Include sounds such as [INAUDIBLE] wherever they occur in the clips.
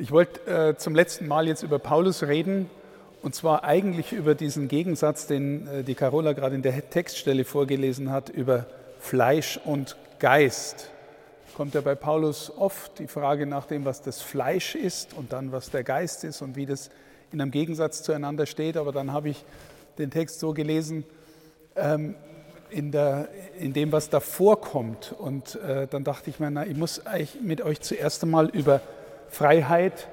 Ich wollte äh, zum letzten Mal jetzt über Paulus reden und zwar eigentlich über diesen Gegensatz, den äh, die Carola gerade in der Textstelle vorgelesen hat, über Fleisch und Geist. Kommt ja bei Paulus oft die Frage nach dem, was das Fleisch ist und dann was der Geist ist und wie das in einem Gegensatz zueinander steht. Aber dann habe ich den Text so gelesen, ähm, in, der, in dem, was davor kommt. Und äh, dann dachte ich mir, na, ich muss eigentlich mit euch zuerst einmal über Freiheit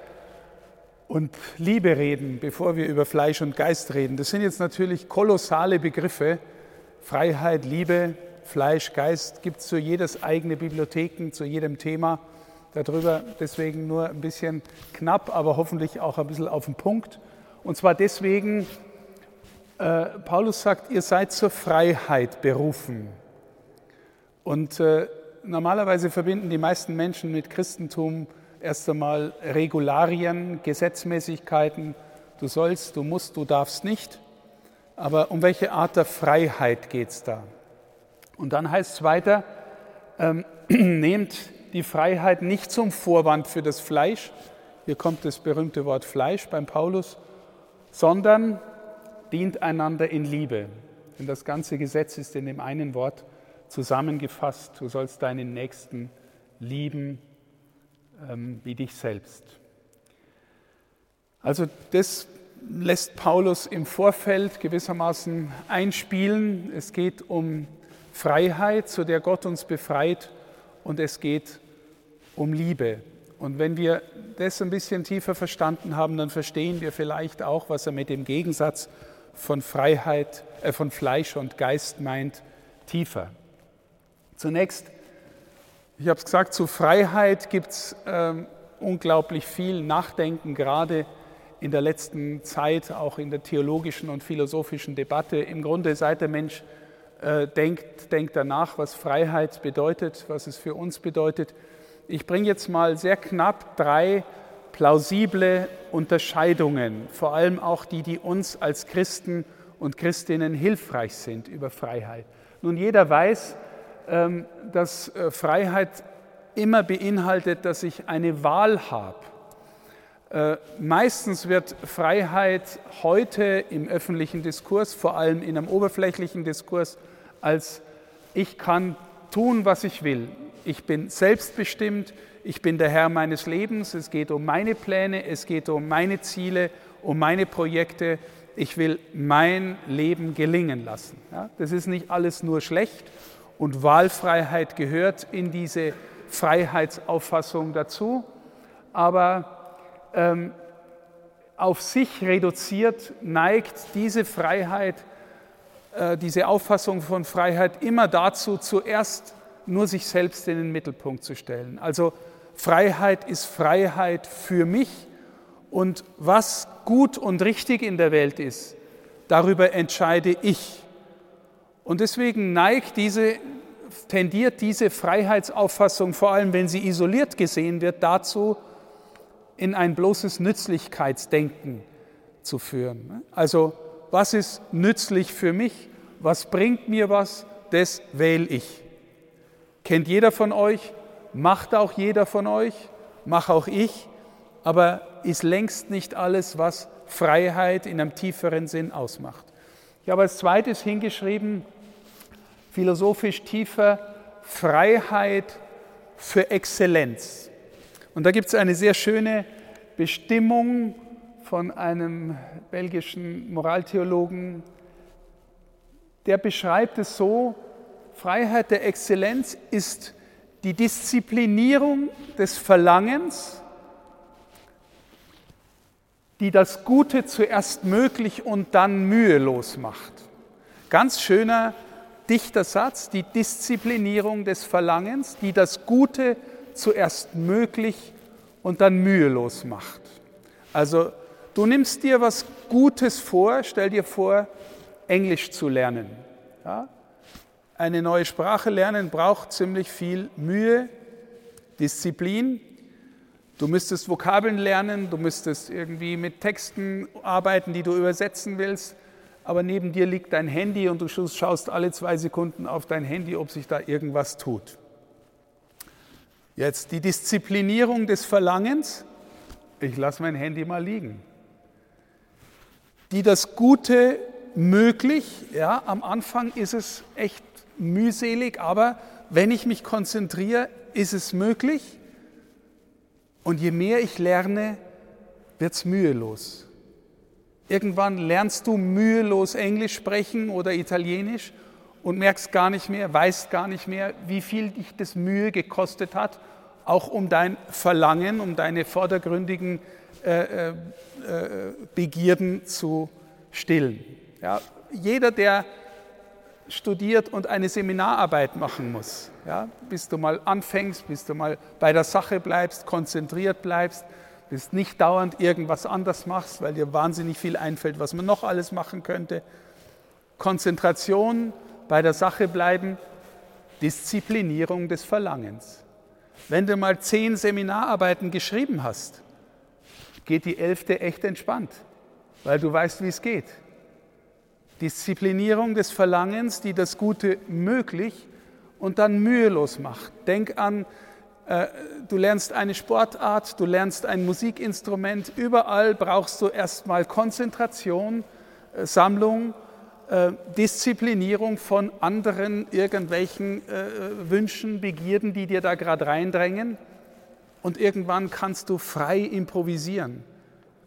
und Liebe reden, bevor wir über Fleisch und Geist reden. Das sind jetzt natürlich kolossale Begriffe. Freiheit, Liebe, Fleisch, Geist gibt es zu jedes eigene Bibliotheken, zu jedem Thema darüber. Deswegen nur ein bisschen knapp, aber hoffentlich auch ein bisschen auf den Punkt. Und zwar deswegen, äh, Paulus sagt, ihr seid zur Freiheit berufen. Und äh, normalerweise verbinden die meisten Menschen mit Christentum erst einmal Regularien, Gesetzmäßigkeiten, du sollst, du musst, du darfst nicht. Aber um welche Art der Freiheit geht es da? Und dann heißt es weiter, ähm, [CLEARS THROAT] nehmt die Freiheit nicht zum Vorwand für das Fleisch, hier kommt das berühmte Wort Fleisch beim Paulus, sondern dient einander in Liebe. Denn das ganze Gesetz ist in dem einen Wort zusammengefasst, du sollst deinen Nächsten lieben ähm, wie dich selbst. Also das lässt Paulus im Vorfeld gewissermaßen einspielen. Es geht um Freiheit, zu der Gott uns befreit, und es geht um Liebe. Und wenn wir das ein bisschen tiefer verstanden haben, dann verstehen wir vielleicht auch, was er mit dem Gegensatz von Freiheit, äh, von Fleisch und Geist meint, tiefer. Zunächst ich habe es gesagt, zu Freiheit gibt es ähm, unglaublich viel Nachdenken, gerade in der letzten Zeit, auch in der theologischen und philosophischen Debatte. Im Grunde, seit der Mensch äh, denkt, denkt danach, was Freiheit bedeutet, was es für uns bedeutet. Ich bringe jetzt mal sehr knapp drei plausible Unterscheidungen, vor allem auch die, die uns als Christen und Christinnen hilfreich sind über Freiheit. Nun, jeder weiß, dass äh, Freiheit immer beinhaltet, dass ich eine Wahl habe. Äh, meistens wird Freiheit heute im öffentlichen Diskurs, vor allem in einem oberflächlichen Diskurs, als ich kann tun, was ich will. Ich bin selbstbestimmt, ich bin der Herr meines Lebens, es geht um meine Pläne, es geht um meine Ziele, um meine Projekte. Ich will mein Leben gelingen lassen. Ja, das ist nicht alles nur schlecht und Wahlfreiheit gehört in diese Freiheitsauffassung dazu, aber ähm, auf sich reduziert neigt diese Freiheit, äh, diese Auffassung von Freiheit immer dazu, zuerst nur sich selbst in den Mittelpunkt zu stellen. Also Freiheit ist Freiheit für mich und was gut und richtig in der Welt ist, darüber entscheide ich. Und deswegen neigt diese, tendiert diese Freiheitsauffassung, vor allem wenn sie isoliert gesehen wird, dazu, in ein bloßes Nützlichkeitsdenken zu führen. Also was ist nützlich für mich? Was bringt mir was? Das wähle ich. Kennt jeder von euch? Macht auch jeder von euch? Mach auch ich? Aber ist längst nicht alles, was Freiheit in einem tieferen Sinn ausmacht. Ich habe als zweites hingeschrieben, philosophisch tiefer Freiheit für Exzellenz. Und da gibt es eine sehr schöne Bestimmung von einem belgischen Moraltheologen, der beschreibt es so, Freiheit der Exzellenz ist die Disziplinierung des Verlangens, die das Gute zuerst möglich und dann mühelos macht. Ganz schöner dichter Satz, die Disziplinierung des Verlangens, die das Gute zuerst möglich und dann mühelos macht. Also du nimmst dir was Gutes vor, stell dir vor, Englisch zu lernen. Ja? Eine neue Sprache lernen braucht ziemlich viel Mühe, Disziplin. Du müsstest Vokabeln lernen, du müsstest irgendwie mit Texten arbeiten, die du übersetzen willst aber neben dir liegt dein Handy und du schaust alle zwei Sekunden auf dein Handy, ob sich da irgendwas tut. Jetzt die Disziplinierung des Verlangens ich lasse mein Handy mal liegen. Die das Gute möglich, ja, am Anfang ist es echt mühselig, aber wenn ich mich konzentriere, ist es möglich. Und je mehr ich lerne, wird es mühelos. Irgendwann lernst du mühelos Englisch sprechen oder Italienisch und merkst gar nicht mehr, weißt gar nicht mehr, wie viel dich das Mühe gekostet hat, auch um dein Verlangen, um deine vordergründigen äh, äh, äh Begierden zu stillen. Ja, jeder, der studiert und eine Seminararbeit machen muss, ja, bis du mal anfängst, bis du mal bei der Sache bleibst, konzentriert bleibst, bis nicht dauernd irgendwas anders machst, weil dir wahnsinnig viel einfällt, was man noch alles machen könnte. Konzentration, bei der Sache bleiben, Disziplinierung des Verlangens. Wenn du mal zehn Seminararbeiten geschrieben hast, geht die elfte echt entspannt, weil du weißt, wie es geht. Disziplinierung des Verlangens, die das Gute möglich und dann mühelos macht. Denk an, du lernst eine Sportart, du lernst ein Musikinstrument, überall brauchst du erstmal Konzentration, äh, Sammlung, äh, Disziplinierung von anderen irgendwelchen Wünschen, Begierden, die dir da gerade reindrängen. Und irgendwann kannst du frei improvisieren,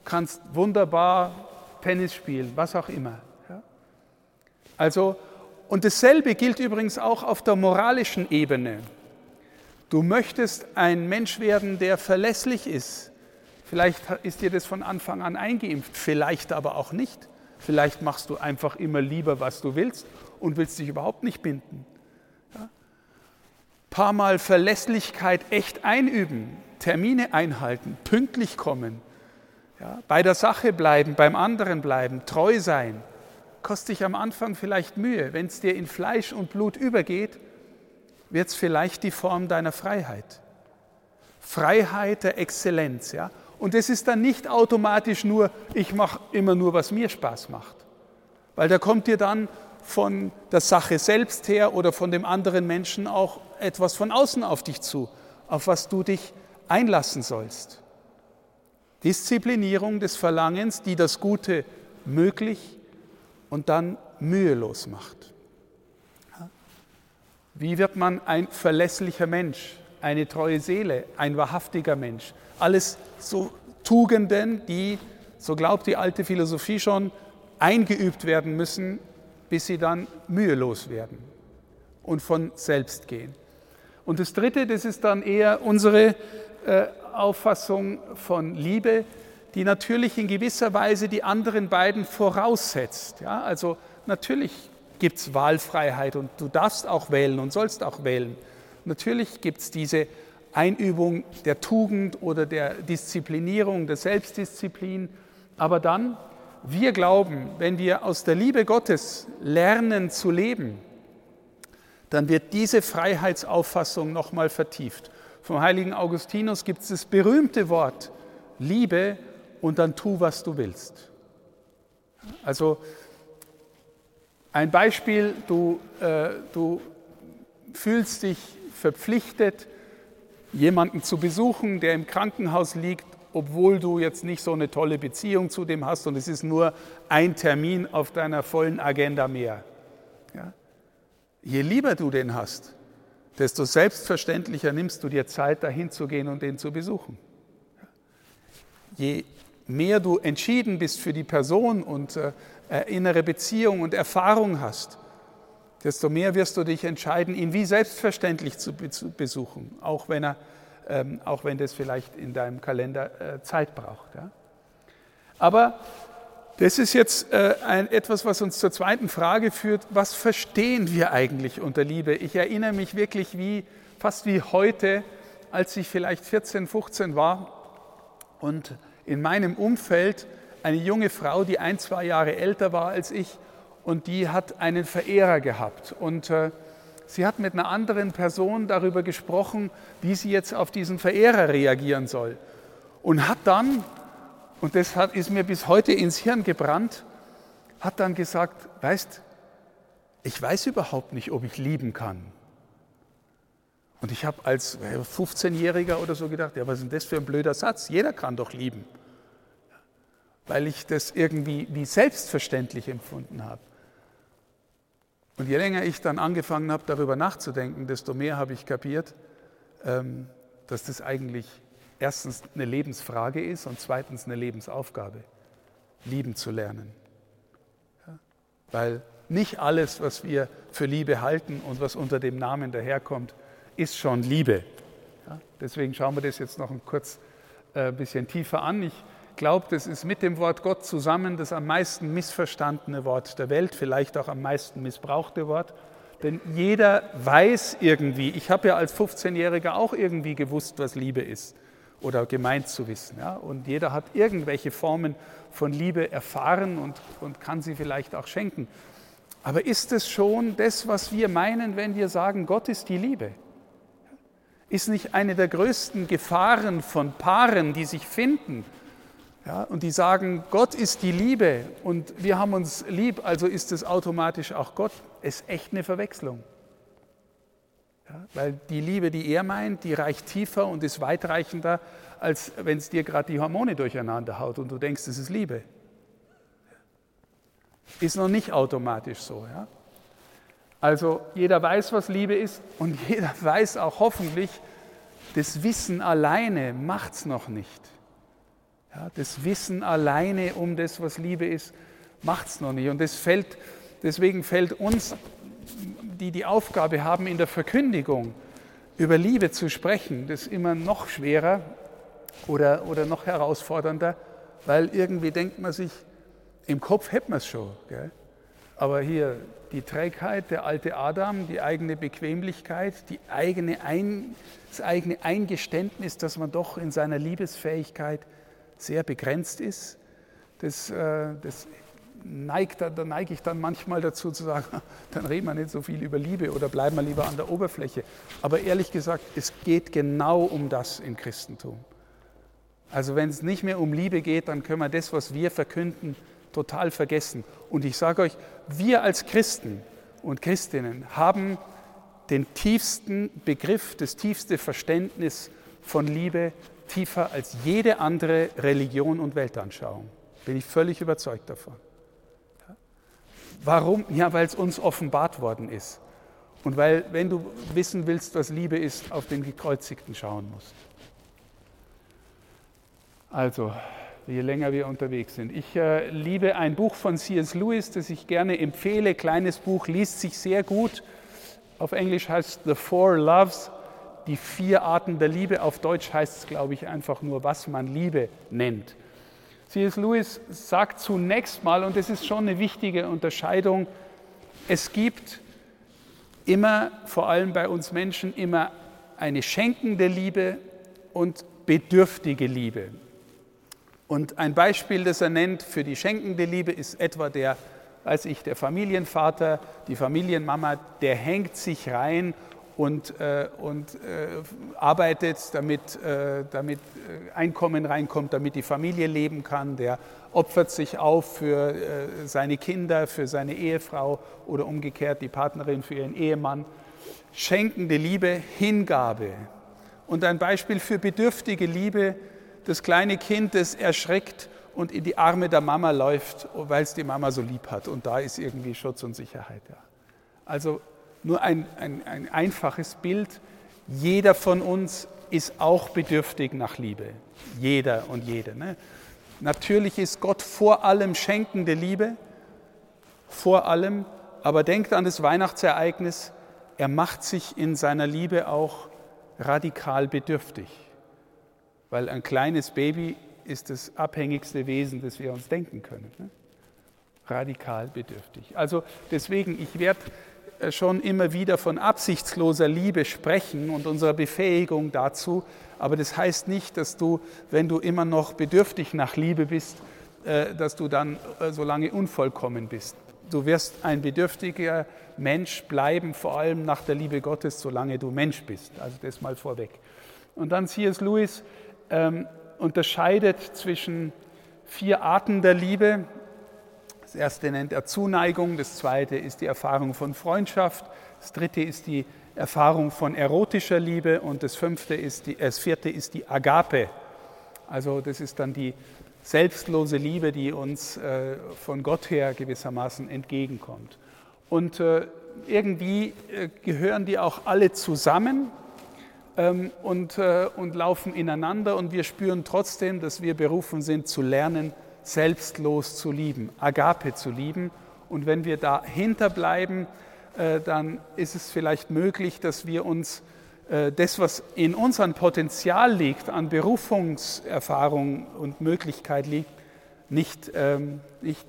kannst wunderbar Tennis spielen, was auch immer. Also, und dasselbe gilt übrigens auch auf der moralischen Ebene. Du möchtest ein Mensch werden, der verlässlich ist. Vielleicht ist dir das von Anfang an eingeimpft, vielleicht aber auch nicht. Vielleicht machst du einfach immer lieber, was du willst und willst dich überhaupt nicht binden. Ja? Paar Mal Verlässlichkeit echt einüben, Termine einhalten, pünktlich kommen, ja? bei der Sache bleiben, beim anderen bleiben, treu sein kostet dich am Anfang vielleicht Mühe. Wenn es dir in Fleisch und Blut übergeht, wird es vielleicht die Form deiner Freiheit. Freiheit der Exzellenz. Ja? Und es ist dann nicht automatisch nur, ich mache immer nur, was mir Spaß macht. Weil da kommt dir dann von der Sache selbst her oder von dem anderen Menschen auch etwas von außen auf dich zu, auf was du dich einlassen sollst. Disziplinierung des Verlangens, die das Gute möglich und dann mühelos macht. Wie wird man ein verlässlicher Mensch, eine treue Seele, ein wahrhaftiger Mensch? Alles so Tugenden, die, so glaubt die alte Philosophie schon, eingeübt werden müssen, bis sie dann mühelos werden und von selbst gehen. Und das Dritte, das ist dann eher unsere äh, Auffassung von Liebe, die natürlich in gewisser Weise die anderen beiden voraussetzt. Ja, also natürlich gibt es Wahlfreiheit und du darfst auch wählen und sollst auch wählen. Natürlich gibt es diese Einübung der Tugend oder der Disziplinierung, der Selbstdisziplin. Aber dann, wir glauben, wenn wir aus der Liebe Gottes lernen zu leben, dann wird diese Freiheitsauffassung nochmal vertieft. Vom heiligen Augustinus gibt es das berühmte Wort, Liebe und dann tu, was du willst. Also ein Beispiel, du, äh, du fühlst dich verpflichtet, jemanden zu besuchen, der im Krankenhaus liegt, obwohl du jetzt nicht so eine tolle Beziehung zu dem hast und es ist nur ein Termin auf deiner vollen Agenda mehr. Ja? Je lieber du den hast, desto selbstverständlicher nimmst du dir Zeit, dahin zu gehen und den zu besuchen. Je mehr du entschieden bist für die Person und äh, innere Beziehung und Erfahrung hast, desto mehr wirst du dich entscheiden, ihn wie selbstverständlich zu, besuchen, auch wenn, er, ähm, auch wenn das vielleicht in deinem Kalender äh, Zeit braucht. Ja? Aber das ist jetzt äh, ein, etwas, was uns zur zweiten Frage führt. Was verstehen wir eigentlich unter Liebe? Ich erinnere mich wirklich wie, fast wie heute, als ich vielleicht 14, 15 war und in meinem Umfeld eine junge Frau, die ein, zwei Jahre älter war als ich und die hat einen Verehrer gehabt. Und äh, sie hat mit einer anderen Person darüber gesprochen, wie sie jetzt auf diesen Verehrer reagieren soll. Und hat dann, und das hat, ist mir bis heute ins Hirn gebrannt, hat dann gesagt, weißt, ich weiß überhaupt nicht, ob ich lieben kann. Und ich habe als 15-Jähriger oder so gedacht, ja, was ist denn das für ein blöder Satz? Jeder kann doch lieben. Weil ich das irgendwie wie selbstverständlich empfunden habe. Und je länger ich dann angefangen habe, darüber nachzudenken, desto mehr habe ich kapiert, ähm, dass das eigentlich erstens eine Lebensfrage ist und zweitens eine Lebensaufgabe, lieben zu lernen. Weil nicht alles, was wir für Liebe halten und was unter dem Namen daherkommt, ist schon Liebe. Deswegen schauen wir das jetzt noch ein kurz äh, ein bisschen tiefer an. Ich glaube, das ist mit dem Wort Gott zusammen das am meisten missverstandene Wort der Welt, vielleicht auch am meisten missbrauchte Wort. Denn jeder weiß irgendwie, ich habe ja als 15-Jähriger auch irgendwie gewusst, was Liebe ist oder gemeint zu wissen. Ja? Und jeder hat irgendwelche Formen von Liebe erfahren und, und kann sie vielleicht auch schenken. Aber ist es schon das, was wir meinen, wenn wir sagen, Gott ist die Liebe? Ist nicht eine der größten Gefahren von Paaren, die sich finden ja, und die sagen, Gott ist die Liebe und wir haben uns lieb, also ist es automatisch auch Gott, ist echt eine Verwechslung. Ja, weil die Liebe, die er meint, die reicht tiefer und ist weitreichender, als wenn es dir gerade die Hormone durcheinander haut und du denkst, es ist Liebe. Ist noch nicht automatisch so. Ja? Also jeder weiß, was Liebe ist und [LAUGHS] jeder weiß auch hoffentlich, das Wissen alleine macht es noch nicht. Ja, das Wissen alleine um das, was Liebe ist, macht es noch nicht. Und das fällt, deswegen fällt uns, die die Aufgabe haben, in der Verkündigung über Liebe zu sprechen, das immer noch schwerer oder, oder noch herausfordernder, weil irgendwie denkt man sich, im Kopf hätten wir es schon. Gell? Aber hier die Trägheit, der alte Adam, die eigene Bequemlichkeit, die eigene Ein, das eigene Eingeständnis, dass man doch in seiner Liebesfähigkeit sehr begrenzt ist, das, äh, das neigt, da neige ich dann manchmal dazu zu sagen, [LAUGHS] dann reden wir nicht so viel über Liebe oder bleiben wir lieber an der Oberfläche. Aber ehrlich gesagt, es geht genau um das im Christentum. Also wenn es nicht mehr um Liebe geht, dann können wir das, was wir verkünden, total vergessen. Und ich sage euch, wir als Christen und Christinnen haben den tiefsten Begriff, das tiefste Verständnis von Liebe tiefer als jede andere Religion und Weltanschauung. Bin ich völlig überzeugt davon. Warum? Ja, weil es uns offenbart worden ist. Und weil, wenn du wissen willst, was Liebe ist, auf den Gekreuzigten schauen musst. Also, je länger wir unterwegs sind. Ich äh, liebe ein Buch von C.S. Lewis, das ich gerne empfehle. Kleines Buch, liest sich sehr gut. Auf Englisch heißt The Four Loves, die vier Arten der Liebe. Auf Deutsch heißt es, glaube ich, einfach nur, was man Liebe nennt. C.S. Lewis sagt zunächst mal, und das ist schon eine wichtige Unterscheidung, es gibt immer, vor allem bei uns Menschen, immer eine schenkende Liebe und bedürftige Liebe. Und ein Beispiel, das er nennt für die schenkende Liebe, ist etwa der, weiß ich, der Familienvater, die Familienmama, der hängt sich rein und, äh, und äh, arbeitet, damit, äh, damit Einkommen reinkommt, damit die Familie leben kann. Der opfert sich auf für seine Kinder, für seine Ehefrau oder umgekehrt die Partnerin für ihren Ehemann. Schenkende Liebe, Hingabe. Und ein Beispiel für bedürftige Liebe das kleine Kind, das erschreckt und in die Arme der Mama läuft, weil es die Mama so lieb hat. Und da ist irgendwie Schutz und Sicherheit. Ja. Also nur ein, ein, ein einfaches Bild. Jeder von uns ist auch bedürftig nach Liebe. Jeder und jede. Ne? Natürlich ist Gott vor allem schenkende Liebe, vor allem, aber denkt an das Weihnachtsereignis, er macht sich in seiner Liebe auch radikal bedürftig weil ein kleines Baby ist das abhängigste Wesen, das wir uns denken können. Ne? Radikal bedürftig. Also deswegen, ich werde schon immer wieder von absichtsloser Liebe sprechen und unserer Befähigung dazu, aber das heißt nicht, dass du, wenn du immer noch bedürftig nach Liebe bist, äh, dass du dann äh, so lange unvollkommen bist. Du wirst ein bedürftiger Mensch bleiben, vor allem nach der Liebe Gottes, solange du Mensch bist. Also das mal vorweg. Und dann C.S. Lewis ähm, unterscheidet zwischen vier Arten der Liebe. Das erste nennt er Zuneigung, das zweite ist die Erfahrung von Freundschaft, das dritte ist die Erfahrung von erotischer Liebe und das, fünfte ist die, das vierte ist die Agape. Also das ist dann die selbstlose Liebe, die uns äh, von Gott her gewissermaßen entgegenkommt. Und äh, irgendwie äh, gehören die auch alle zusammen ähm, und, äh, und laufen ineinander und wir spüren trotzdem, dass wir berufen sind zu lernen, selbstlos zu lieben, Agape zu lieben. Und wenn wir dahinter bleiben, äh, dann ist es vielleicht möglich, dass wir uns äh, das, was in unserem Potenzial liegt, an Berufungserfahrung und Möglichkeit liegt, nicht, ähm, nicht,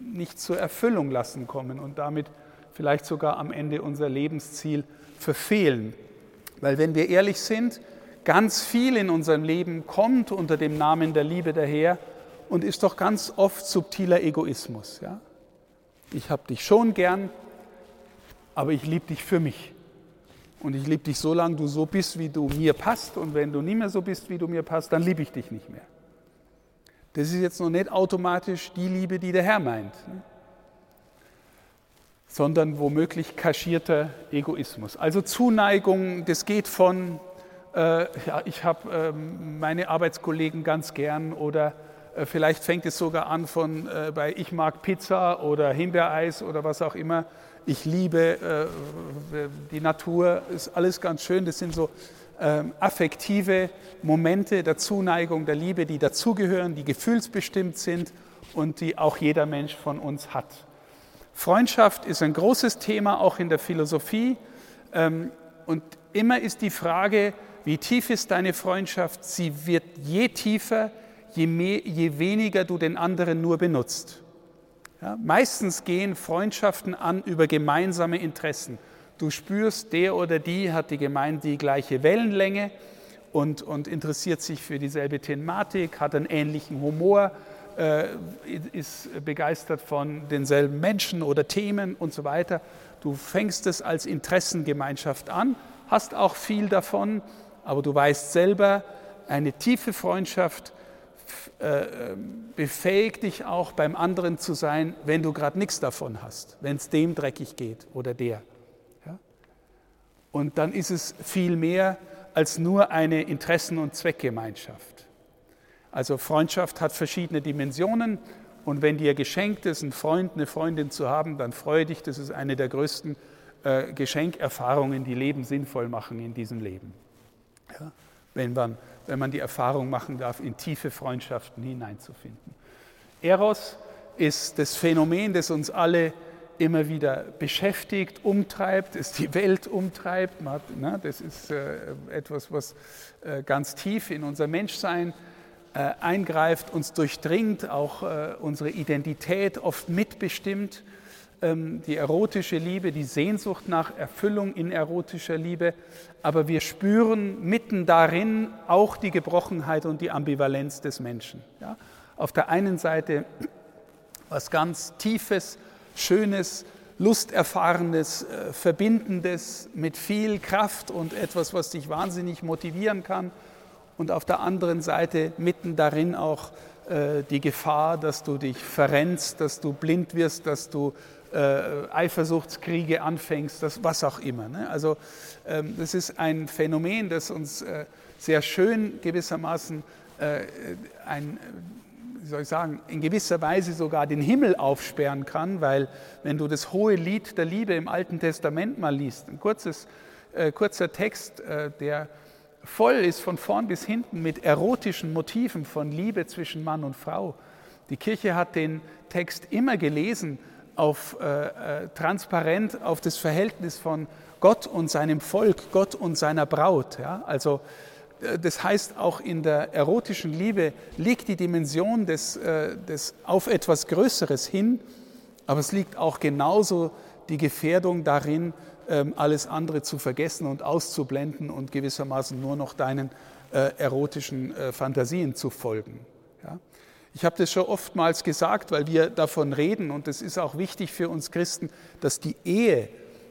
nicht zur Erfüllung lassen kommen und damit vielleicht sogar am Ende unser Lebensziel verfehlen. Weil wenn wir ehrlich sind, ganz viel in unserem Leben kommt unter dem Namen der Liebe daher und ist doch ganz oft subtiler Egoismus. Ja? Ich habe dich schon gern, aber ich liebe dich für mich. Und ich liebe dich so lange du so bist, wie du mir passt. Und wenn du nicht mehr so bist, wie du mir passt, dann liebe ich dich nicht mehr. Das ist jetzt noch nicht automatisch die Liebe, die der Herr meint, ne? sondern womöglich kaschierter Egoismus. Also Zuneigung, das geht von, äh, ja, ich habe äh, meine Arbeitskollegen ganz gern oder vielleicht fängt es sogar an von äh, bei Ich mag Pizza oder Himbeereis oder was auch immer. Ich liebe äh, die Natur, ist alles ganz schön. Das sind so ähm, affektive Momente der Zuneigung, der Liebe, die dazugehören, die gefühlsbestimmt sind und die auch jeder Mensch von uns hat. Freundschaft ist ein großes Thema, auch in der Philosophie. Ähm, und immer ist die Frage, wie tief ist deine Freundschaft? Sie wird je tiefer, je, mehr, je weniger du den anderen nur benutzt. Ja, meistens gehen Freundschaften an über gemeinsame Interessen. Du spürst, der oder die hat die Gemeinde die gleiche Wellenlänge und, und interessiert sich für dieselbe Thematik, hat einen ähnlichen Humor, äh, ist begeistert von denselben Menschen oder Themen und so weiter. Du fängst es als Interessengemeinschaft an, hast auch viel davon, aber du weißt selber, eine tiefe Freundschaft befähigt dich auch beim anderen zu sein, wenn du gerade nichts davon hast, wenn es dem dreckig geht oder der. Ja? Und dann ist es viel mehr als nur eine Interessen- und Zweckgemeinschaft. Also Freundschaft hat verschiedene Dimensionen und wenn dir geschenkt ist, einen Freund, eine Freundin zu haben, dann freue dich, das ist eine der größten äh, Geschenkerfahrungen, die Leben sinnvoll machen in diesem Leben. Ja? Wenn man wenn man die Erfahrung machen darf, in tiefe Freundschaften hineinzufinden. Eros ist das Phänomen, das uns alle immer wieder beschäftigt, umtreibt, das die Welt umtreibt. Ne, das ist äh, etwas, was äh, ganz tief in unser Menschsein äh, eingreift, uns durchdringt, auch unsere Identität oft mitbestimmt. Ähm, die erotische Liebe, die Sehnsucht nach Erfüllung in erotischer Liebe, aber wir spüren mitten darin auch die Gebrochenheit und die Ambivalenz des Menschen. Ja? Auf der einen Seite was ganz Tiefes, Schönes, Lusterfahrenes, äh, Verbindendes mit viel Kraft und etwas, was dich wahnsinnig motivieren kann. Und auf der anderen Seite mitten darin auch äh, die Gefahr, dass du dich verrennst, dass du blind wirst, dass du äh, Eifersuchtskriege anfängst, das, was auch immer. Ne? Also ähm, das ist ein Phänomen, das uns äh, sehr schön gewissermaßen äh, ein, wie soll ich sagen, in gewisser Weise sogar den Himmel aufsperren kann, weil wenn du das hohe Lied der Liebe im Alten Testament mal liest, ein kurzes, äh, kurzer Text, äh, der voll ist von vorn bis hinten mit erotischen Motiven von Liebe zwischen Mann und Frau. Die Kirche hat den Text immer gelesen auf, äh, äh, transparent auf das Verhältnis von Gott und seinem Volk, Gott und seiner Braut. Ja? Also äh, das heißt, auch in der erotischen Liebe liegt die Dimension des, äh, des auf etwas Größeres hin, aber es liegt auch genauso die Gefährdung darin, ähm, alles andere zu vergessen und auszublenden und gewissermaßen nur noch deinen äh, erotischen Fantasien zu folgen. Ich habe das schon oftmals gesagt, weil wir davon reden und es ist auch wichtig für uns Christen, dass die Ehe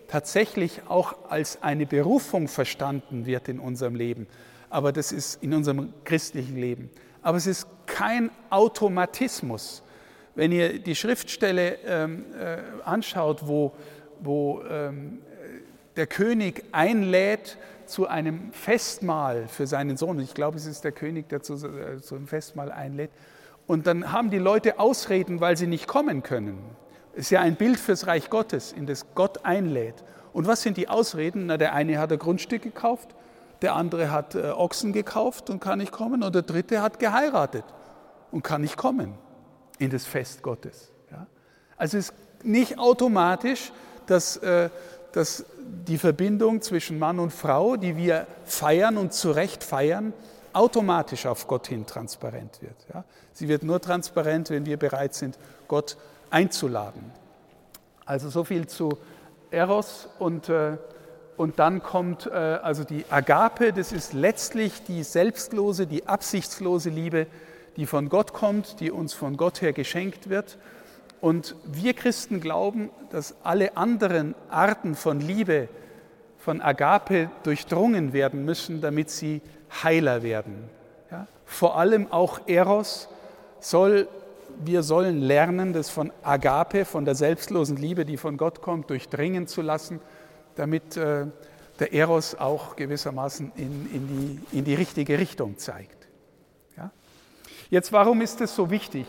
tatsächlich auch als eine Berufung verstanden wird in unserem Leben. Aber das ist in unserem christlichen Leben. Aber es ist kein Automatismus. Wenn ihr die Schriftstelle ähm, äh, anschaut, wo, wo ähm, der König einlädt zu einem Festmahl für seinen Sohn. Ich glaube, es ist der König, der zu, äh, zu einem Festmahl einlädt. Und dann haben die Leute Ausreden, weil sie nicht kommen können. Ist ja ein Bild fürs Reich Gottes, in das Gott einlädt. Und was sind die Ausreden? Na, der eine hat ein Grundstück gekauft, der andere hat äh, Ochsen gekauft und kann nicht kommen, und der dritte hat geheiratet und kann nicht kommen in das Fest Gottes. Ja? Also es ist nicht automatisch, dass, äh, dass die Verbindung zwischen Mann und Frau, die wir feiern und zu Recht feiern, automatisch auf Gott hin transparent wird. Ja? Sie wird nur transparent, wenn wir bereit sind, Gott einzuladen. Also so viel zu Eros und, äh, und dann kommt äh, also die Agape, das ist letztlich die selbstlose, die absichtslose Liebe, die von Gott kommt, die uns von Gott her geschenkt wird. Und wir Christen glauben, dass alle anderen Arten von Liebe, von Agape durchdrungen werden müssen, damit sie heiler werden. Ja? Vor allem auch Eros soll, wir sollen lernen, das von Agape, von der selbstlosen Liebe, die von Gott kommt, durchdringen zu lassen, damit äh, der Eros auch gewissermaßen in, in, die, in die richtige Richtung zeigt. Ja? Jetzt, warum ist das so wichtig?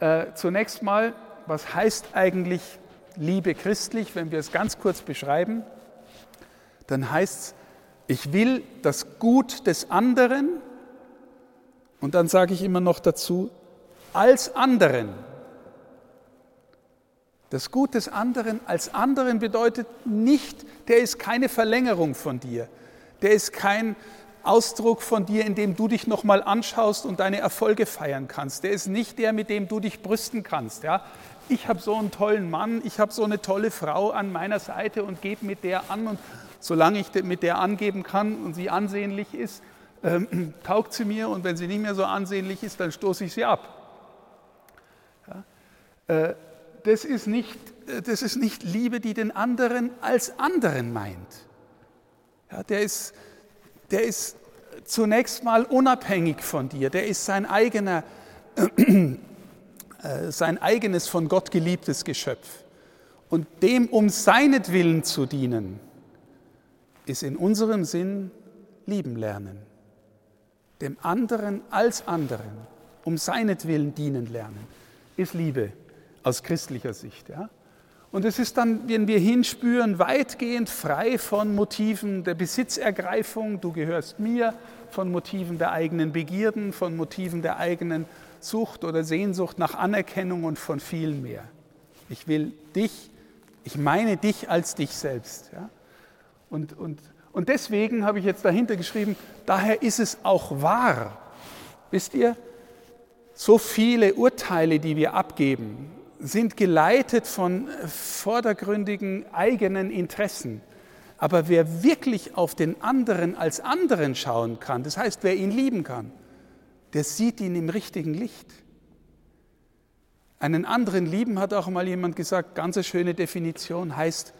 Äh, zunächst mal, was heißt eigentlich Liebe christlich, wenn wir es ganz kurz beschreiben? Dann heißt es, ich will das Gut des anderen und dann sage ich immer noch dazu, als anderen. Das Gut des anderen als anderen bedeutet nicht, der ist keine Verlängerung von dir. Der ist kein Ausdruck von dir, in dem du dich nochmal anschaust und deine Erfolge feiern kannst. Der ist nicht der, mit dem du dich brüsten kannst. Ja? Ich habe so einen tollen Mann, ich habe so eine tolle Frau an meiner Seite und gebe mit der an und solange ich mit der angeben kann und sie ansehnlich ist, ähm, [CLEARS THROAT] taugt sie mir und wenn sie nicht mehr so ansehnlich ist, dann stoße ich sie ab. Ja? Äh, das, ist nicht, äh, das ist nicht Liebe, die den anderen als anderen meint. Ja, der, ist, der ist zunächst mal unabhängig von dir, der ist sein eigener, [CLEARS THROAT] äh, sein eigenes von Gott geliebtes Geschöpf. Und dem um seinetwillen zu dienen, ist in unserem Sinn lieben lernen. Dem anderen als anderen, um seinetwillen dienen lernen, ist Liebe aus christlicher Sicht. Ja? Und es ist dann, wenn wir hinspüren, weitgehend frei von Motiven der Besitzergreifung, du gehörst mir, von Motiven der eigenen Begierden, von Motiven der eigenen Sucht oder Sehnsucht nach Anerkennung und von viel mehr. Ich will dich, ich meine dich als dich selbst. Ja? Und, und, und deswegen habe ich jetzt dahinter geschrieben, daher ist es auch wahr. Wisst ihr, so viele Urteile, die wir abgeben, sind geleitet von vordergründigen eigenen Interessen. Aber wer wirklich auf den anderen als anderen schauen kann, das heißt, wer ihn lieben kann, der sieht ihn im richtigen Licht. Einen anderen lieben hat auch mal jemand gesagt, ganz eine schöne Definition heißt,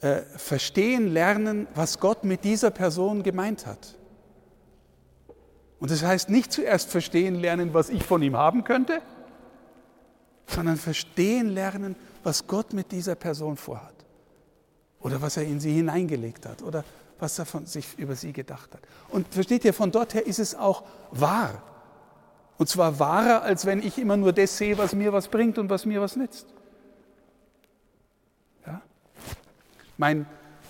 äh, verstehen, lernen, was Gott mit dieser Person gemeint hat. Und das heißt nicht zuerst verstehen, lernen, was ich von ihm haben könnte, sondern verstehen, lernen, was Gott mit dieser Person vorhat. Oder was er in sie hineingelegt hat. Oder was er von sich über sie gedacht hat. Und versteht ihr, von dort her ist es auch wahr. Und zwar wahrer, als wenn ich immer nur das sehe, was mir was bringt und was mir was nützt. Mein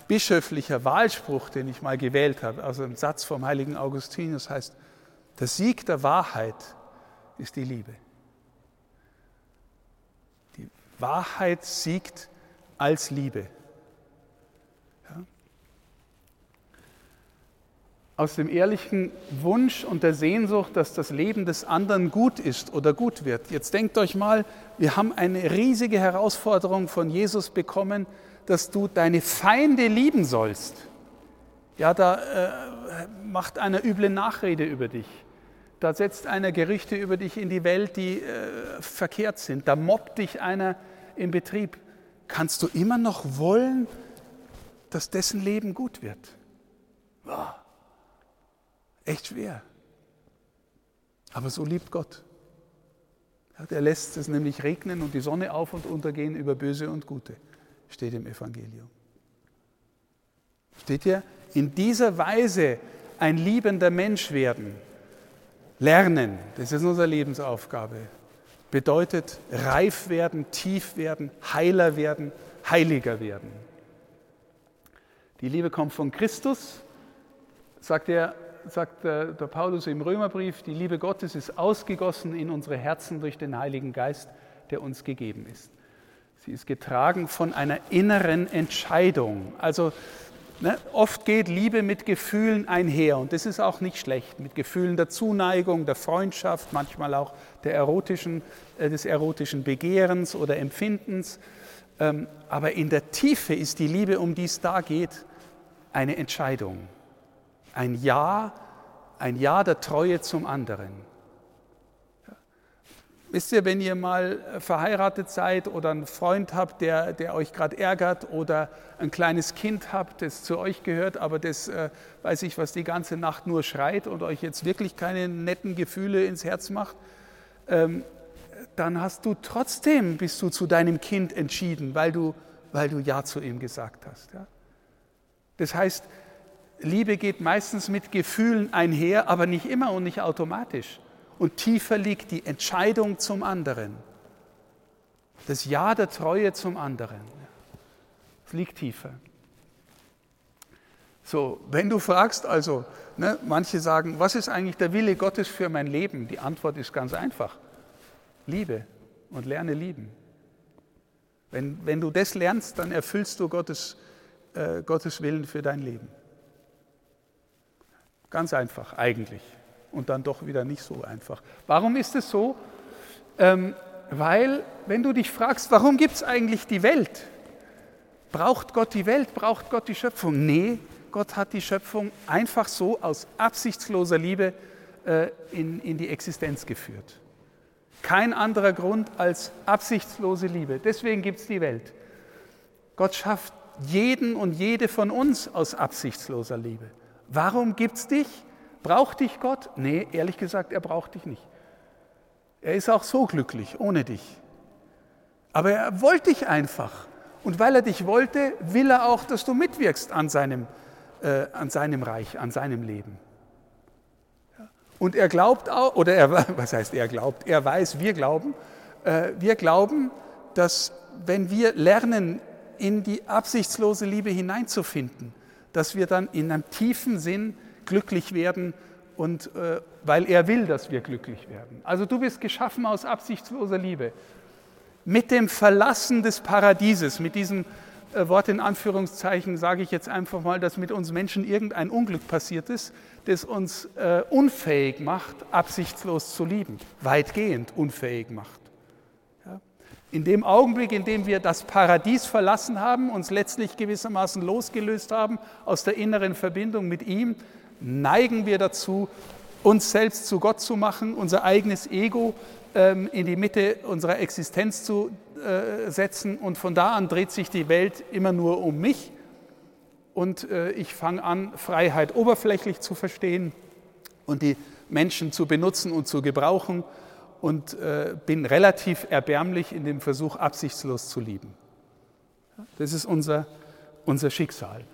bischöflicher Wahlspruch, den ich mal gewählt habe, also ein Satz vom heiligen Augustinus heißt, der Sieg der Wahrheit ist die Liebe. Die Wahrheit siegt als Liebe. Ja? Aus dem ehrlichen Wunsch und der Sehnsucht, dass das Leben des anderen gut ist oder gut wird. Jetzt denkt euch mal, wir haben eine riesige Herausforderung von Jesus bekommen, dass du deine Feinde lieben sollst. Ja, da äh, macht einer üble Nachrede über dich. Da setzt einer Gerichte über dich in die Welt, die äh, verkehrt sind. Da mobbt dich einer im Betrieb. Kannst du immer noch wollen, dass dessen Leben gut wird? Oh, echt schwer. Aber so liebt Gott. Ja, der lässt es nämlich regnen und die Sonne auf und untergehen über Böse und Gute steht im Evangelium. Steht ihr? In dieser Weise ein liebender Mensch werden, lernen, das ist unsere Lebensaufgabe, bedeutet reif werden, tief werden, heiler werden, heiliger werden. Die Liebe kommt von Christus, sagt, er, sagt der Paulus im Römerbrief, die Liebe Gottes ist ausgegossen in unsere Herzen durch den Heiligen Geist, der uns gegeben ist. Sie ist getragen von einer inneren Entscheidung. Also ne, oft geht Liebe mit Gefühlen einher und das ist auch nicht schlecht. Mit Gefühlen der Zuneigung, der Freundschaft, manchmal auch der erotischen, äh, des erotischen Begehrens oder Empfindens. Ähm, aber in der Tiefe ist die Liebe, um die es da geht, eine Entscheidung. Ein Ja, ein Ja der Treue zum anderen. Wisst ihr, wenn ihr mal verheiratet seid oder einen Freund habt, der, der euch gerade ärgert oder ein kleines Kind habt, das zu euch gehört, aber das äh, weiß ich, was die ganze Nacht nur schreit und euch jetzt wirklich keine netten Gefühle ins Herz macht, ähm, dann hast du trotzdem, bist du zu deinem Kind entschieden, weil du, weil du Ja zu ihm gesagt hast. Ja? Das heißt, Liebe geht meistens mit Gefühlen einher, aber nicht immer und nicht automatisch. Und tiefer liegt die Entscheidung zum anderen. Das Ja der Treue zum anderen. Es liegt tiefer. So, wenn du fragst, also, ne, manche sagen, was ist eigentlich der Wille Gottes für mein Leben? Die Antwort ist ganz einfach. Liebe und lerne lieben. Wenn, wenn du das lernst, dann erfüllst du Gottes äh, Gottes Willen für dein Leben. Ganz einfach, eigentlich. Und dann doch wieder nicht so einfach. Warum ist es so? Ähm, weil, wenn du dich fragst, warum gibt es eigentlich die Welt? Braucht Gott die Welt? Braucht Gott die Schöpfung? Nee, Gott hat die Schöpfung einfach so aus absichtsloser Liebe äh, in, in die Existenz geführt. Kein anderer Grund als absichtslose Liebe. Deswegen gibt es die Welt. Gott schafft jeden und jede von uns aus absichtsloser Liebe. Warum gibt es dich? Braucht dich Gott? Nee, ehrlich gesagt, er braucht dich nicht. Er ist auch so glücklich ohne dich. Aber er wollte dich einfach. Und weil er dich wollte, will er auch, dass du mitwirkst an seinem, äh, an seinem Reich, an seinem Leben. Und er glaubt auch, oder er, [LAUGHS] was heißt er glaubt? Er weiß, wir glauben, äh, wir glauben, dass wenn wir lernen, in die absichtslose Liebe hineinzufinden, dass wir dann in einem tiefen Sinn glücklich werden und äh, weil er will, dass wir glücklich werden. Also du bist geschaffen aus absichtsloser Liebe. Mit dem Verlassen des Paradieses, mit diesem äh, Wort in Anführungszeichen sage ich jetzt einfach mal, dass mit uns Menschen irgendein Unglück passiert ist, das uns äh, unfähig macht, absichtslos zu lieben, weitgehend unfähig macht. In dem Augenblick, in dem wir das Paradies verlassen haben, uns letztlich gewissermaßen losgelöst haben aus der inneren Verbindung mit ihm, neigen wir dazu, uns selbst zu Gott zu machen, unser eigenes Ego ähm, in die Mitte unserer Existenz zu äh, setzen und von da an dreht sich die Welt immer nur um mich und äh, ich fange an, Freiheit oberflächlich zu verstehen und die Menschen zu benutzen und zu gebrauchen und äh, bin relativ erbärmlich in dem Versuch, absichtslos zu lieben. Das ist unser, unser Schicksal.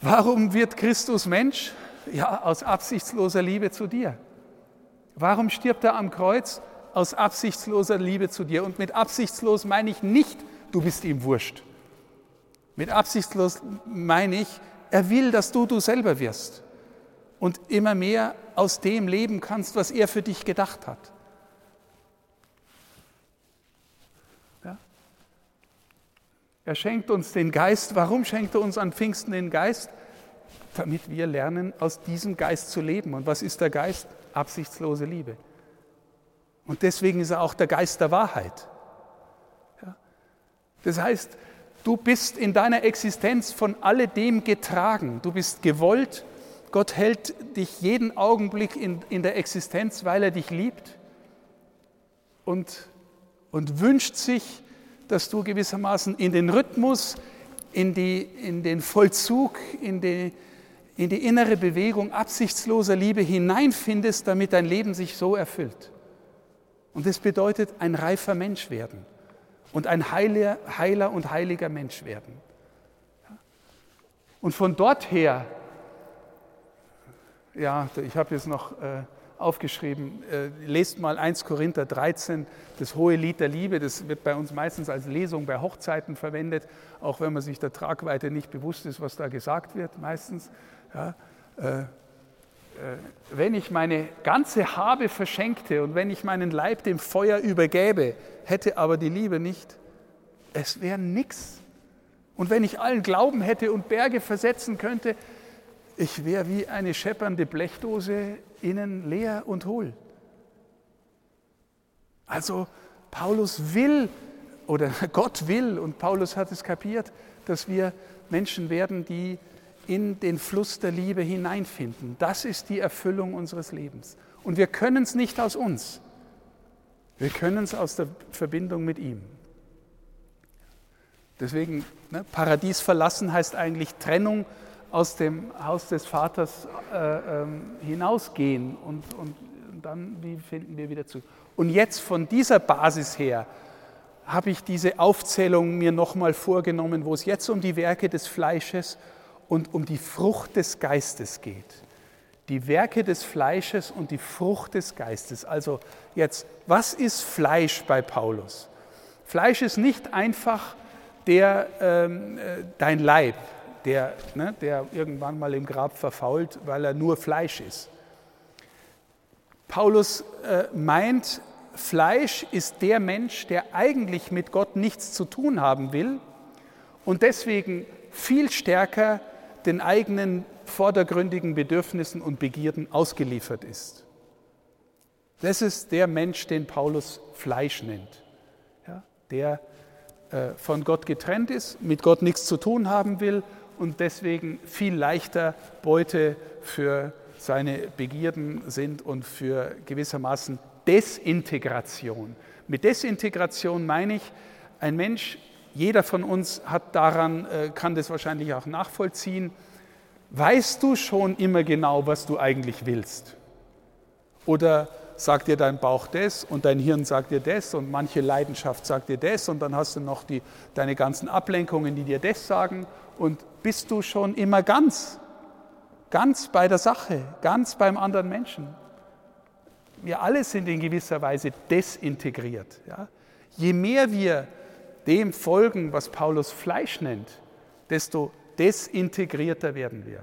Warum wird Christus Mensch? Ja, aus absichtsloser Liebe zu dir. Warum stirbt er am Kreuz? Aus absichtsloser Liebe zu dir. Und mit absichtslos meine ich nicht, du bist ihm wurscht. Mit absichtslos meine ich, er will, dass du du selber wirst und immer mehr aus dem leben kannst, was er für dich gedacht hat. Er schenkt uns den Geist. Warum schenkt er uns an Pfingsten den Geist? Damit wir lernen, aus diesem Geist zu leben. Und was ist der Geist? Absichtslose Liebe. Und deswegen ist er auch der Geist der Wahrheit. Ja? Das heißt, du bist in deiner Existenz von alledem getragen. Du bist gewollt. Gott hält dich jeden Augenblick in, in der Existenz, weil er dich liebt und, und wünscht sich, dass du gewissermaßen in den Rhythmus, in, die, in den Vollzug, in die, in die innere Bewegung absichtsloser Liebe hineinfindest, damit dein Leben sich so erfüllt. Und das bedeutet ein reifer Mensch werden und ein heiler, heiler und heiliger Mensch werden. Und von dort her, ja, ich habe jetzt noch äh, aufgeschrieben, äh, lest mal 1 Korinther 13, das hohe Lied der Liebe, das wird bei uns meistens als Lesung bei Hochzeiten verwendet, auch wenn man sich der Tragweite nicht bewusst ist, was da gesagt wird, meistens. Ja, äh, äh wenn ich meine ganze Habe verschenkte und wenn ich meinen Leib dem Feuer übergäbe, hätte aber die Liebe nicht, es wäre nichts. Und wenn ich allen Glauben hätte und Berge versetzen könnte, ich wäre wie eine scheppernde Blechdose innen leer und hohl. Also Paulus will oder [LAUGHS] Gott will und Paulus hat es kapiert, dass wir Menschen werden, die in den Fluss der Liebe hineinfinden. Das ist die Erfüllung unseres Lebens. Und wir können es nicht aus uns. Wir können es aus der Verbindung mit ihm. Deswegen, ne, Paradies verlassen heißt eigentlich Trennung aus dem Haus des Vaters äh, ähm, hinausgehen und, und dann, wie finden wir wieder zu? Und jetzt von dieser Basis her habe ich diese Aufzählung mir nochmal vorgenommen, wo es jetzt um die Werke des Fleisches und um die Frucht des Geistes geht. Die Werke des Fleisches und die Frucht des Geistes. Also jetzt, was ist Fleisch bei Paulus? Fleisch ist nicht einfach der, ähm, äh, dein Leib, der, ne, der irgendwann mal im Grab verfault, weil er nur Fleisch ist. Paulus äh, meint, Fleisch ist der Mensch, der eigentlich mit Gott nichts zu tun haben will und deswegen viel stärker den eigenen vordergründigen Bedürfnissen und Begierden ausgeliefert ist. Das ist der Mensch, den Paulus Fleisch nennt, ja, der äh, von Gott getrennt ist, mit Gott nichts zu tun haben will und deswegen viel leichter Beute für seine Begierden sind und für gewissermaßen Desintegration. Mit Desintegration meine ich, ein Mensch, jeder von uns hat daran, äh, kann das wahrscheinlich auch nachvollziehen, weißt du schon immer genau, was du eigentlich willst? Oder sagt dir dein Bauch das und dein Hirn sagt dir das und manche Leidenschaft sagt dir das und dann hast du noch die, deine ganzen Ablenkungen, die dir das sagen und bist du schon immer ganz, ganz bei der Sache, ganz beim anderen Menschen. Wir alle sind in gewisser Weise desintegriert. Ja? Je mehr wir dem folgen, was Paulus Fleisch nennt, desto desintegrierter werden wir.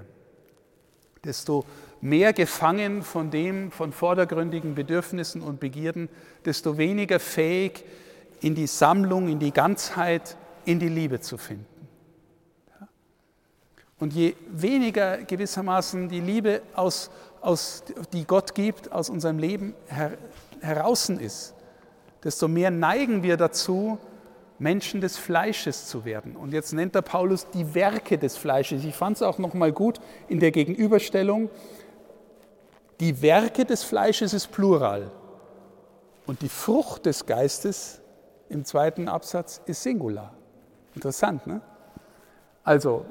Desto mehr gefangen von dem, von vordergründigen Bedürfnissen und Begierden, desto weniger fähig, in die Sammlung, in die Ganzheit, in die Liebe zu finden. Und je weniger gewissermaßen die Liebe, aus, aus, die Gott gibt, aus unserem Leben her, heraus ist, desto mehr neigen wir dazu, Menschen des Fleisches zu werden. Und jetzt nennt der Paulus die Werke des Fleisches. Ich fand es auch nochmal gut in der Gegenüberstellung. Die Werke des Fleisches ist Plural und die Frucht des Geistes im zweiten Absatz ist Singular. Interessant, ne? Also,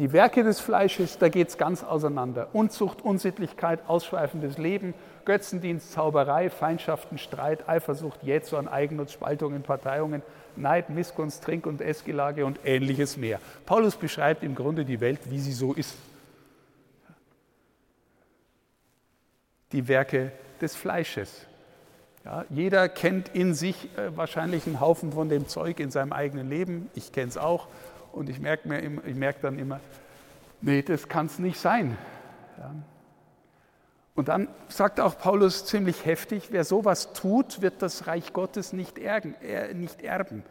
die Werke des Fleisches, da geht es ganz auseinander. Unzucht, Unsittlichkeit, ausschweifendes Leben, Götzendienst, Zauberei, Feindschaften, Streit, Eifersucht, Jähzorn, Eigennutz, Spaltungen, Parteiungen, Neid, Missgunst, Trink- und Essgelage und ähnliches mehr. Paulus beschreibt im Grunde die Welt, wie sie so ist. Die Werke des Fleisches. Ja, jeder kennt in sich äh, wahrscheinlich einen Haufen von dem Zeug in seinem eigenen Leben. Ich kenne es auch. Und ich merke merk dann immer, nee, das kann es nicht sein. Ja. Und dann sagt auch Paulus ziemlich heftig, wer sowas tut, wird das Reich Gottes nicht, ergen, äh, nicht erben.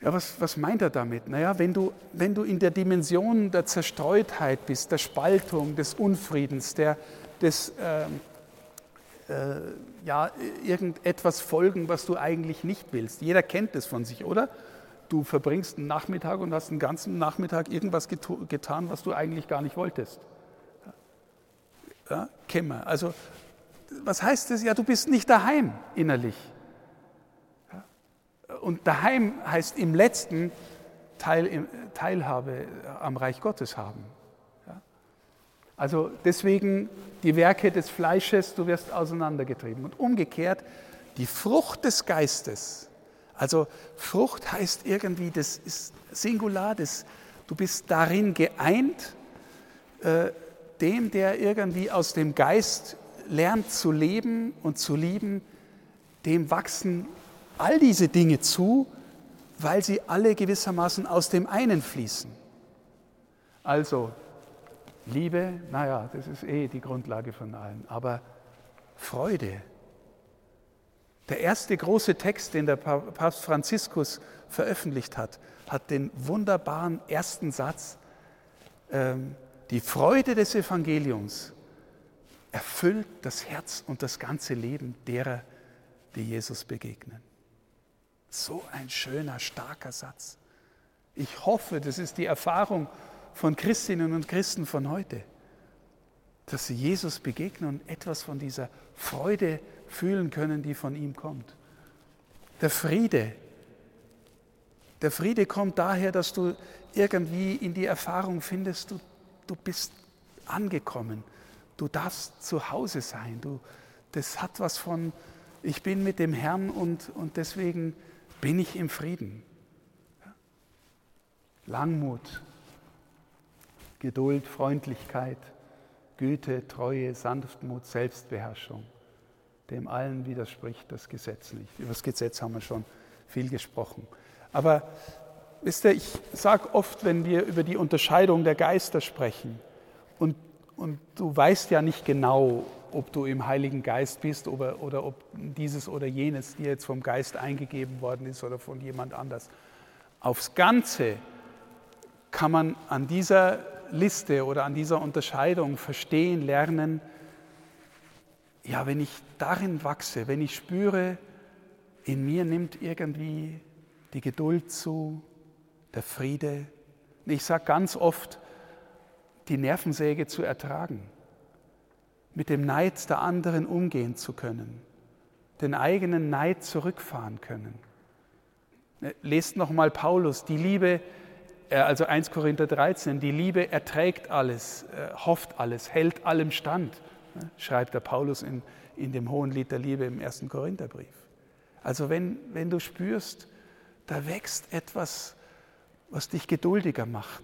Ja, was, was meint er damit? Naja, wenn du, wenn du in der Dimension der Zerstreutheit bist, der Spaltung, des Unfriedens, der, des, äh, äh, ja, irgendetwas folgen, was du eigentlich nicht willst. Jeder kennt das von sich, oder? Du verbringst einen Nachmittag und hast den ganzen Nachmittag irgendwas getan, was du eigentlich gar nicht wolltest. Ja, Kämmer. Also, was heißt das? Ja, du bist nicht daheim innerlich. Und daheim heißt im letzten Teil, Teilhabe am Reich Gottes haben. Also deswegen die Werke des Fleisches, du wirst auseinandergetrieben. Und umgekehrt, die Frucht des Geistes, also Frucht heißt irgendwie, das ist Singular, das, Du bist darin geeint, äh, dem, der irgendwie aus dem Geist lernt zu leben und zu lieben, dem wachsen all diese Dinge zu, weil sie alle gewissermaßen aus dem einen fließen. Also, Liebe, naja, das ist eh die Grundlage von allem, aber Freude. Der erste große Text, den der Papst Franziskus veröffentlicht hat, hat den wunderbaren ersten Satz, ähm, die Freude des Evangeliums erfüllt das Herz und das ganze Leben derer, die Jesus begegnen. So ein schöner, starker Satz. Ich hoffe, das ist die Erfahrung von Christinnen und Christen von heute, dass sie Jesus begegnen und etwas von dieser Freude fühlen können, die von ihm kommt. Der Friede. Der Friede kommt daher, dass du irgendwie in die Erfahrung findest, du, du bist angekommen, du darfst zu Hause sein. Du, das hat was von, ich bin mit dem Herrn und, und deswegen bin ich im Frieden. Langmut, Geduld, Freundlichkeit, Güte, Treue, Sanftmut, Selbstbeherrschung. Dem allen widerspricht das Gesetz nicht. Über das Gesetz haben wir schon viel gesprochen. Aber wisst ihr, ich sage oft, wenn wir über die Unterscheidung der Geister sprechen, und, und du weißt ja nicht genau, ob du im Heiligen Geist bist oder, oder ob dieses oder jenes dir jetzt vom Geist eingegeben worden ist oder von jemand anders. Aufs Ganze kann man an dieser Liste oder an dieser Unterscheidung verstehen, lernen, ja, wenn ich darin wachse, wenn ich spüre, in mir nimmt irgendwie die Geduld zu, der Friede. Ich sage ganz oft, die Nervensäge zu ertragen, mit dem Neid der anderen umgehen zu können, den eigenen Neid zurückfahren können. Lest nochmal Paulus, die Liebe äh, also 1 Korinther 13, die Liebe erträgt alles, äh, hofft alles, hält allem stand, ne, schreibt der Paulus in, in dem hohen Lied der Liebe im 1. Korintherbrief. Also wenn, wenn du spürst, da wächst etwas, was dich geduldiger macht,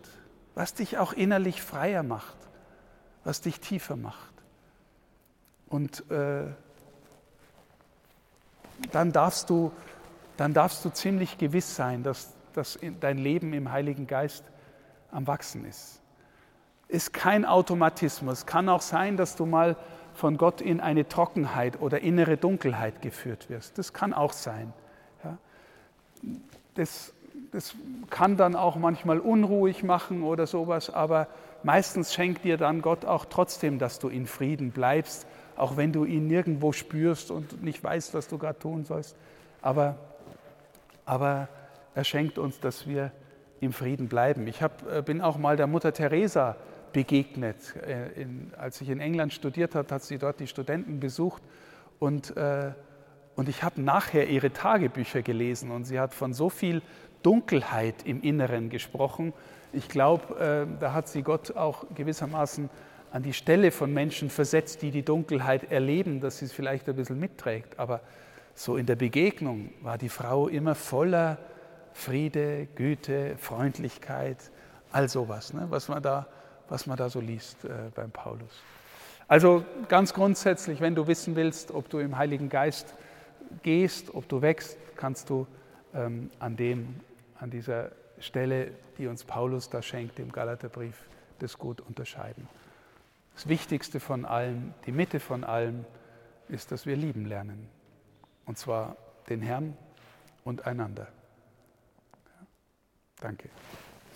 was dich auch innerlich freier macht, was dich tiefer macht. Und äh, dann, darfst du, dann darfst du ziemlich gewiss sein, dass dass dein Leben im Heiligen Geist am Wachsen ist. Ist kein Automatismus. Kann auch sein, dass du mal von Gott in eine Trockenheit oder innere Dunkelheit geführt wirst. Das kann auch sein. Ja. Das, das kann dann auch manchmal unruhig machen oder sowas, aber meistens schenkt dir dann Gott auch trotzdem, dass du in Frieden bleibst, auch wenn du ihn nirgendwo spürst und nicht weißt, was du gerade tun sollst. Aber, aber er schenkt uns, dass wir im Frieden bleiben. Ich hab, äh, bin auch mal der Mutter Teresa begegnet. Äh, in, als ich in England studiert habe, hat sie dort die Studenten besucht und, äh, und ich habe nachher ihre Tagebücher gelesen und sie hat von so viel Dunkelheit im Inneren gesprochen. Ich glaube, äh, da hat sie Gott auch gewissermaßen an die Stelle von Menschen versetzt, die die Dunkelheit erleben, dass sie es vielleicht ein bisschen mitträgt. Aber so in der Begegnung war die Frau immer voller Friede, Güte, Freundlichkeit, all sowas, ne, was, man da, was man da so liest äh, beim Paulus. Also ganz grundsätzlich, wenn du wissen willst, ob du im Heiligen Geist gehst, ob du wächst, kannst du ähm, an, dem, an dieser Stelle, die uns Paulus da schenkt, im Galaterbrief, das gut unterscheiden. Das Wichtigste von allem, die Mitte von allem, ist, dass wir lieben lernen. Und zwar den Herrn und einander. Danke.